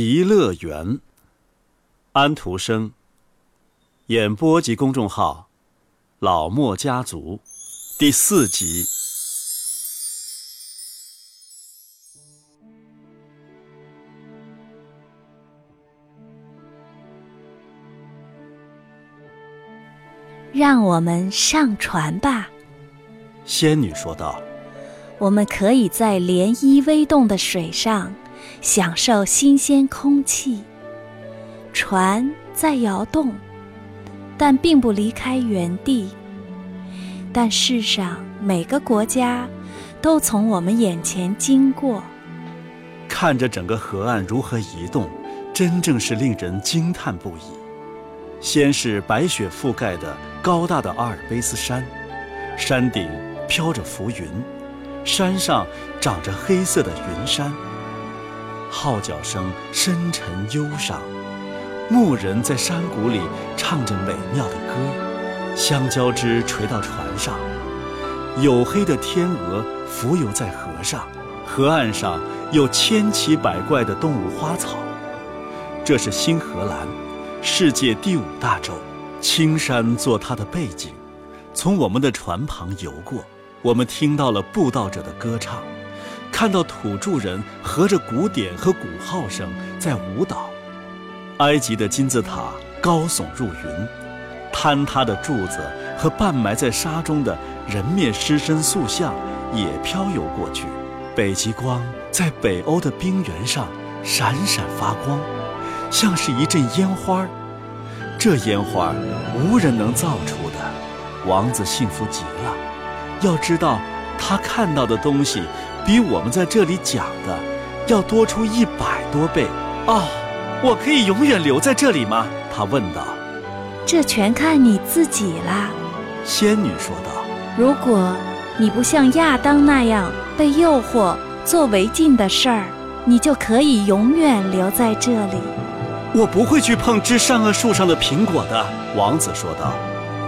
极乐园。安徒生。演播及公众号：老莫家族，第四集。让我们上船吧，仙女说道。我们可以在涟漪微动的水上。享受新鲜空气，船在摇动，但并不离开原地。但世上每个国家都从我们眼前经过，看着整个河岸如何移动，真正是令人惊叹不已。先是白雪覆盖的高大的阿尔卑斯山，山顶飘着浮云，山上长着黑色的云山。号角声深沉忧伤，牧人在山谷里唱着美妙的歌，香蕉枝垂到船上，黝黑的天鹅浮游在河上，河岸上有千奇百怪的动物花草。这是新荷兰，世界第五大洲，青山做它的背景，从我们的船旁游过，我们听到了布道者的歌唱。看到土著人合着鼓点和鼓号声在舞蹈，埃及的金字塔高耸入云，坍塌的柱子和半埋在沙中的人面狮身塑像也飘游过去。北极光在北欧的冰原上闪闪发光，像是一阵烟花这烟花无人能造出的。王子幸福极了，要知道他看到的东西。比我们在这里讲的要多出一百多倍哦！我可以永远留在这里吗？他问道。这全看你自己啦，仙女说道。如果你不像亚当那样被诱惑做违禁的事儿，你就可以永远留在这里。我不会去碰枝善恶树上的苹果的，王子说道。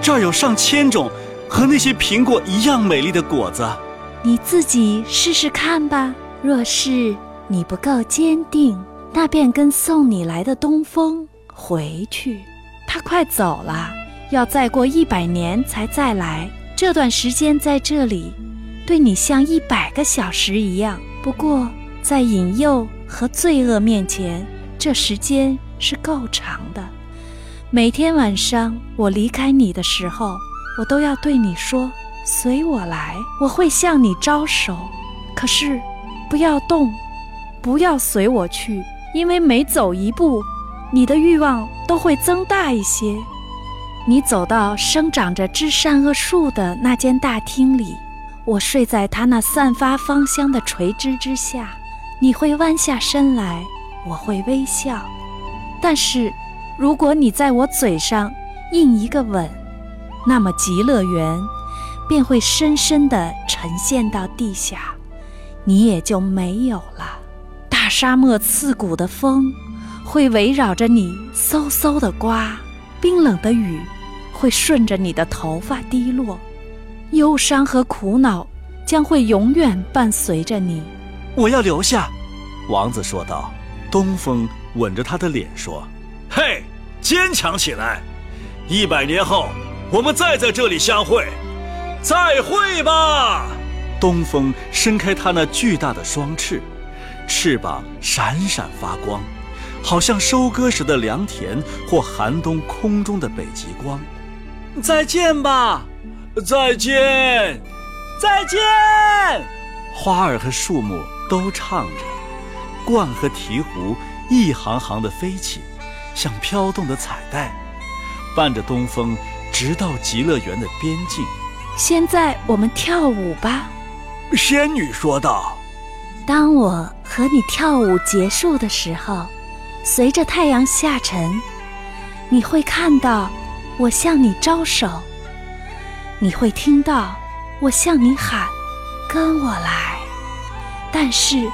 这儿有上千种和那些苹果一样美丽的果子。你自己试试看吧。若是你不够坚定，那便跟送你来的东风回去。他快走了，要再过一百年才再来。这段时间在这里，对你像一百个小时一样。不过，在引诱和罪恶面前，这时间是够长的。每天晚上我离开你的时候，我都要对你说。随我来，我会向你招手。可是，不要动，不要随我去，因为每走一步，你的欲望都会增大一些。你走到生长着枝善恶树的那间大厅里，我睡在它那散发芳香的垂枝之下。你会弯下身来，我会微笑。但是，如果你在我嘴上印一个吻，那么极乐园。便会深深地沉陷到地下，你也就没有了。大沙漠刺骨的风会围绕着你嗖嗖地刮，冰冷的雨会顺着你的头发滴落，忧伤和苦恼将会永远伴随着你。我要留下，王子说道。东风吻着他的脸说：“嘿，坚强起来！一百年后，我们再在这里相会。”再会吧！东风伸开它那巨大的双翅，翅膀闪闪发光，好像收割时的良田或寒冬空中的北极光。再见吧！再见！再见！花儿和树木都唱着，鹳和鹈鹕一行行地飞起，像飘动的彩带，伴着东风，直到极乐园的边境。现在我们跳舞吧，仙女说道。当我和你跳舞结束的时候，随着太阳下沉，你会看到我向你招手，你会听到我向你喊：“跟我来。”但是，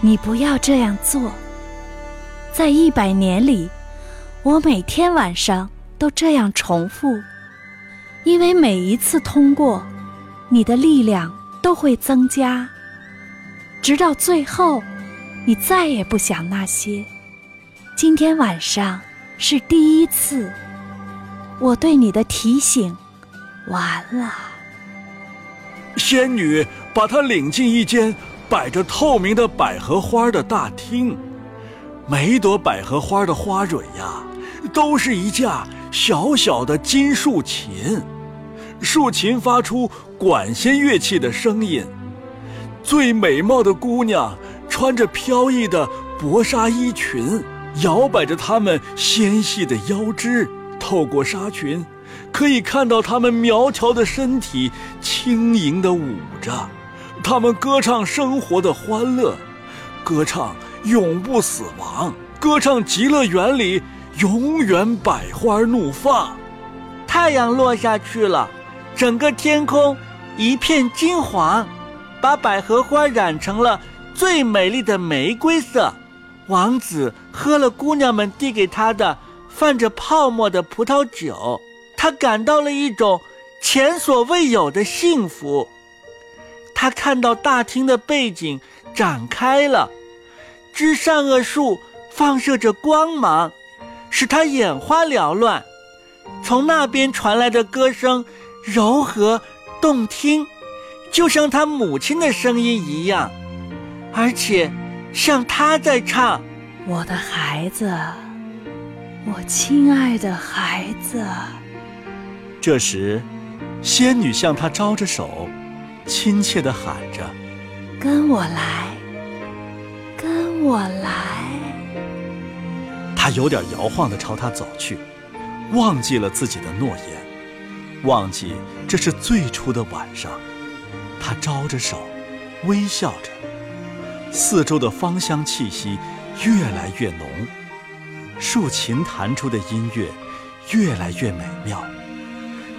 你不要这样做。在一百年里，我每天晚上都这样重复。因为每一次通过，你的力量都会增加，直到最后，你再也不想那些。今天晚上是第一次，我对你的提醒完了。仙女把她领进一间摆着透明的百合花的大厅，每一朵百合花的花蕊呀，都是一架小小的金竖琴，竖琴发出管弦乐器的声音。最美貌的姑娘穿着飘逸的薄纱衣裙，摇摆着她们纤细的腰肢。透过纱裙，可以看到她们苗条的身体轻盈地舞着。她们歌唱生活的欢乐，歌唱永不死亡，歌唱极乐园里永远百花怒放。太阳落下去了，整个天空一片金黄。把百合花染成了最美丽的玫瑰色，王子喝了姑娘们递给他的泛着泡沫的葡萄酒，他感到了一种前所未有的幸福。他看到大厅的背景展开了，枝善恶树放射着光芒，使他眼花缭乱。从那边传来的歌声柔和动听。就像他母亲的声音一样，而且像他在唱：“我的孩子，我亲爱的孩子。”这时，仙女向他招着手，亲切地喊着：“跟我来，跟我来。”他有点摇晃地朝他走去，忘记了自己的诺言，忘记这是最初的晚上。他招着手，微笑着，四周的芳香气息越来越浓，竖琴弹出的音乐越来越美妙，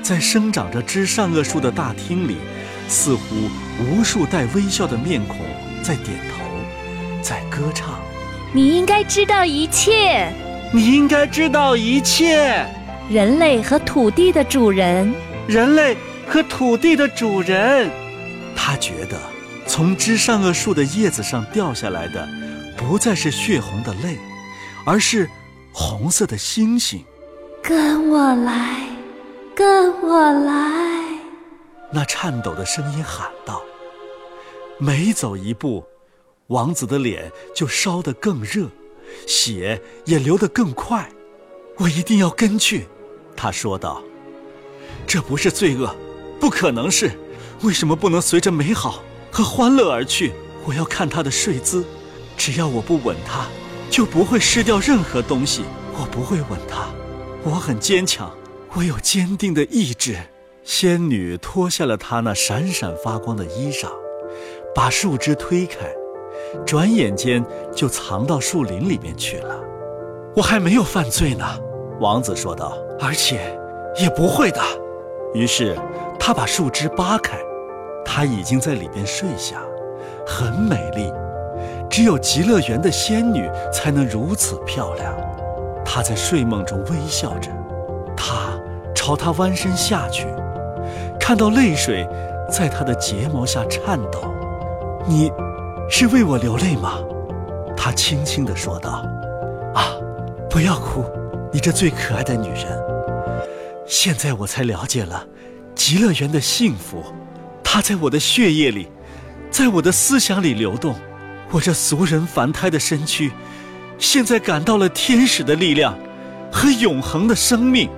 在生长着枝善恶树的大厅里，似乎无数带微笑的面孔在点头，在歌唱。你应该知道一切，你应该知道一切。人类和土地的主人，人类和土地的主人。他觉得，从枝上恶树的叶子上掉下来的，不再是血红的泪，而是红色的星星。跟我来，跟我来！那颤抖的声音喊道。每走一步，王子的脸就烧得更热，血也流得更快。我一定要跟去，他说道。这不是罪恶，不可能是。为什么不能随着美好和欢乐而去？我要看他的睡姿，只要我不吻他，就不会失掉任何东西。我不会吻他，我很坚强，我有坚定的意志。仙女脱下了她那闪闪发光的衣裳，把树枝推开，转眼间就藏到树林里面去了。我还没有犯罪呢，王子说道，而且也不会的。于是他把树枝扒开。她已经在里边睡下，很美丽，只有极乐园的仙女才能如此漂亮。她在睡梦中微笑着，他朝她弯身下去，看到泪水在她的睫毛下颤抖。你，是为我流泪吗？他轻轻地说道。啊，不要哭，你这最可爱的女人。现在我才了解了，极乐园的幸福。它在我的血液里，在我的思想里流动。我这俗人凡胎的身躯，现在感到了天使的力量和永恒的生命。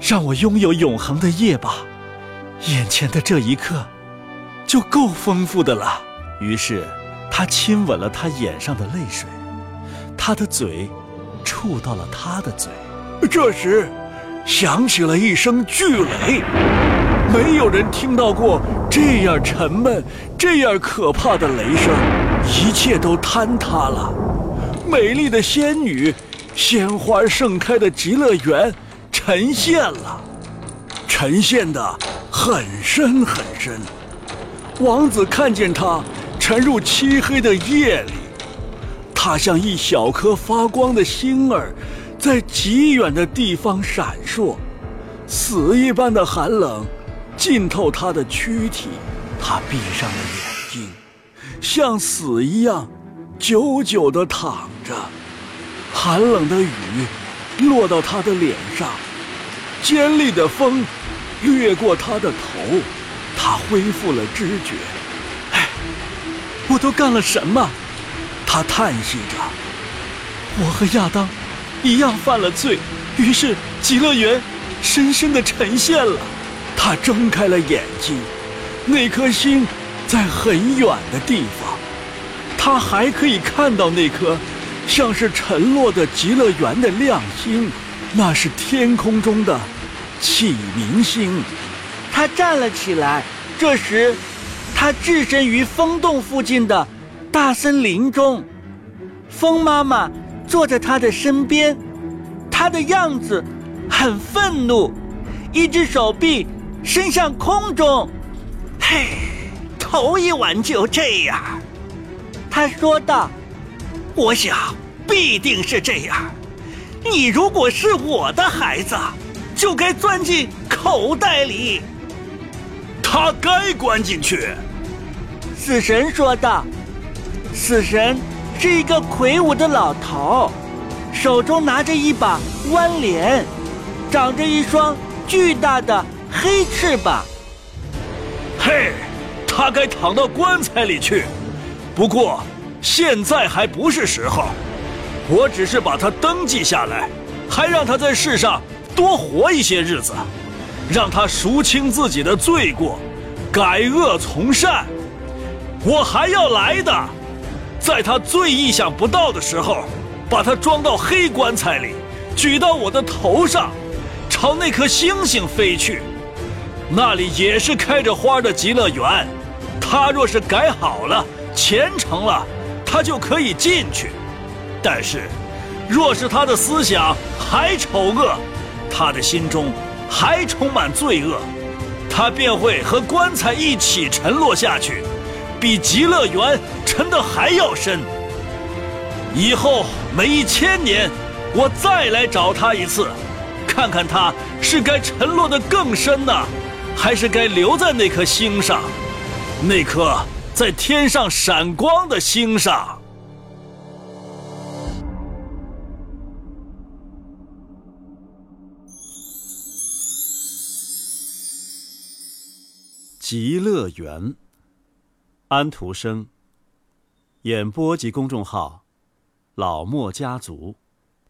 让我拥有永恒的夜吧，眼前的这一刻就够丰富的了。于是，他亲吻了她眼上的泪水，他的嘴触到了她的嘴。这时，响起了一声巨雷。没有人听到过这样沉闷、这样可怕的雷声，一切都坍塌了。美丽的仙女，鲜花盛开的极乐园沉陷了，沉陷的很深很深。王子看见她沉入漆黑的夜里，她像一小颗发光的星儿，在极远的地方闪烁，死一般的寒冷。浸透他的躯体，他闭上了眼睛，像死一样，久久地躺着。寒冷的雨落到他的脸上，尖利的风掠过他的头，他恢复了知觉。我都干了什么？他叹息着。我和亚当一样犯了罪，于是极乐园深深的沉陷了。他睁开了眼睛，那颗星在很远的地方，他还可以看到那颗像是沉落的极乐园的亮星，那是天空中的启明星。他站了起来，这时他置身于风洞附近的大森林中，风妈妈坐在他的身边，他的样子很愤怒，一只手臂。伸向空中，嘿，头一晚就这样，他说道：“我想必定是这样。你如果是我的孩子，就该钻进口袋里。他该关进去。”死神说道。死神是一个魁梧的老头，手中拿着一把弯镰，长着一双巨大的。黑翅膀，嘿，他该躺到棺材里去。不过现在还不是时候，我只是把他登记下来，还让他在世上多活一些日子，让他赎清自己的罪过，改恶从善。我还要来的，在他最意想不到的时候，把他装到黑棺材里，举到我的头上，朝那颗星星飞去。那里也是开着花的极乐园，他若是改好了、虔诚了，他就可以进去；但是，若是他的思想还丑恶，他的心中还充满罪恶，他便会和棺材一起沉落下去，比极乐园沉得还要深。以后每一千年，我再来找他一次，看看他是该沉落得更深呢？还是该留在那颗星上，那颗在天上闪光的星上。极乐园，安徒生。演播及公众号：老莫家族，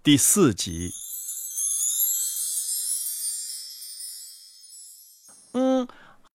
第四集。